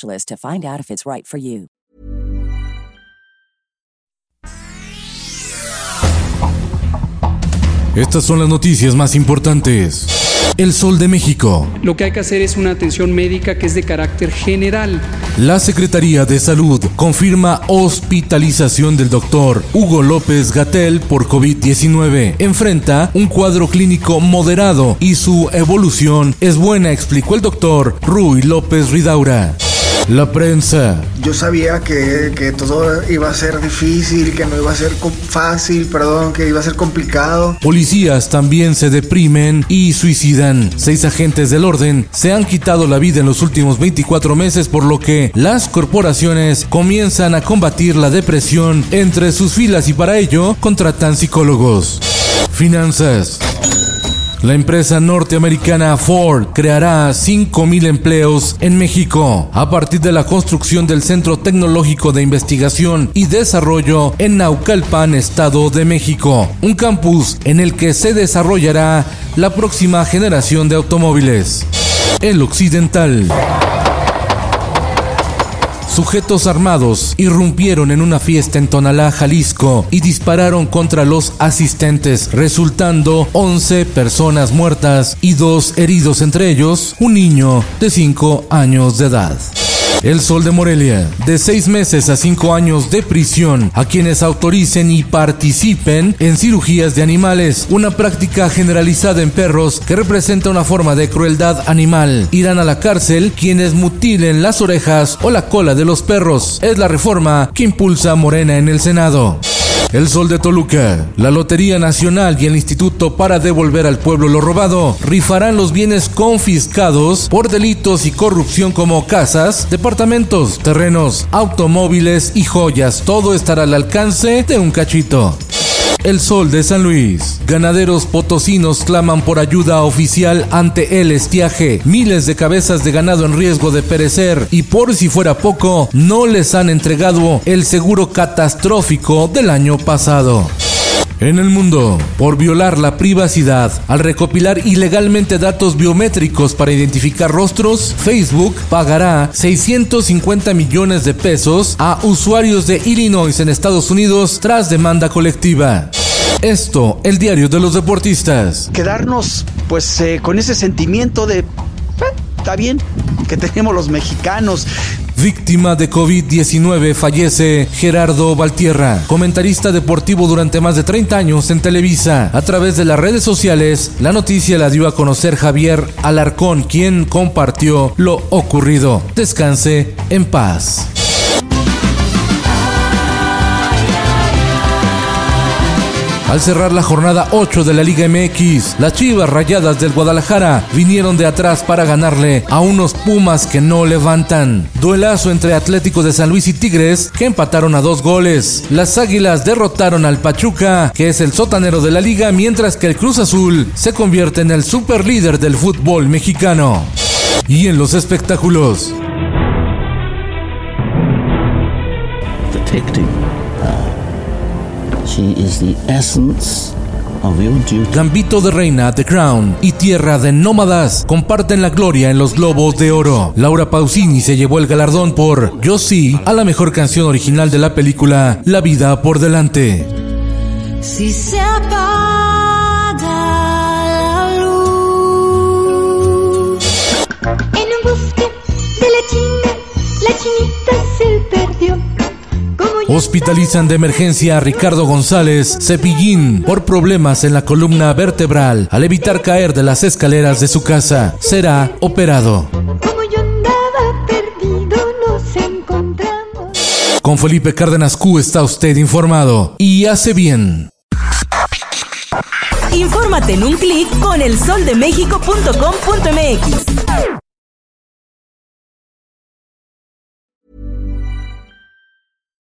to find out if it's right for you. Estas son las noticias más importantes. El Sol de México. Lo que hay que hacer es una atención médica que es de carácter general. La Secretaría de Salud confirma hospitalización del doctor Hugo López Gatel por COVID-19. Enfrenta un cuadro clínico moderado y su evolución es buena, explicó el doctor Rui López Ridaura. La prensa. Yo sabía que, que, todo iba a ser difícil, que no iba a ser fácil, perdón, que iba a ser complicado. Policías también se deprimen y suicidan. Seis agentes del orden se han quitado la vida en los últimos 24 meses, por lo que las corporaciones comienzan a combatir la depresión entre sus filas y para ello contratan psicólogos. Finanzas. La empresa norteamericana Ford creará 5.000 empleos en México a partir de la construcción del Centro Tecnológico de Investigación y Desarrollo en Naucalpan, Estado de México, un campus en el que se desarrollará la próxima generación de automóviles. El Occidental. Sujetos armados irrumpieron en una fiesta en Tonalá, Jalisco, y dispararon contra los asistentes, resultando 11 personas muertas y dos heridos, entre ellos un niño de 5 años de edad. El Sol de Morelia, de seis meses a cinco años de prisión a quienes autoricen y participen en cirugías de animales, una práctica generalizada en perros que representa una forma de crueldad animal. Irán a la cárcel quienes mutilen las orejas o la cola de los perros. Es la reforma que impulsa Morena en el Senado. El Sol de Toluca, la Lotería Nacional y el Instituto para devolver al pueblo lo robado rifarán los bienes confiscados por delitos y corrupción como casas, departamentos, terrenos, automóviles y joyas. Todo estará al alcance de un cachito. El Sol de San Luis. Ganaderos potosinos claman por ayuda oficial ante el estiaje. Miles de cabezas de ganado en riesgo de perecer y por si fuera poco, no les han entregado el seguro catastrófico del año pasado. En el mundo, por violar la privacidad al recopilar ilegalmente datos biométricos para identificar rostros, Facebook pagará 650 millones de pesos a usuarios de Illinois en Estados Unidos tras demanda colectiva. Esto, el diario de los deportistas. Quedarnos pues eh, con ese sentimiento de... Está bien que tenemos los mexicanos. Víctima de COVID-19 fallece Gerardo Valtierra, comentarista deportivo durante más de 30 años en Televisa. A través de las redes sociales, la noticia la dio a conocer Javier Alarcón, quien compartió lo ocurrido. Descanse en paz. Al cerrar la jornada 8 de la Liga MX, las Chivas Rayadas del Guadalajara vinieron de atrás para ganarle a unos Pumas que no levantan. Duelazo entre Atlético de San Luis y Tigres que empataron a dos goles. Las Águilas derrotaron al Pachuca, que es el sotanero de la liga, mientras que el Cruz Azul se convierte en el superlíder del fútbol mexicano. Y en los espectáculos. Gambito de Reina, The Crown y Tierra de Nómadas comparten la gloria en los Globos de Oro. Laura Pausini se llevó el galardón por Yo sí a la mejor canción original de la película La vida por delante. Si se apaga Hospitalizan de emergencia a Ricardo González Cepillín por problemas en la columna vertebral al evitar caer de las escaleras de su casa. Será operado. Como yo andaba perdido, nos encontramos. Con Felipe Cárdenas Q está usted informado y hace bien. Infórmate en un clic con elsoldemexico.com.mx.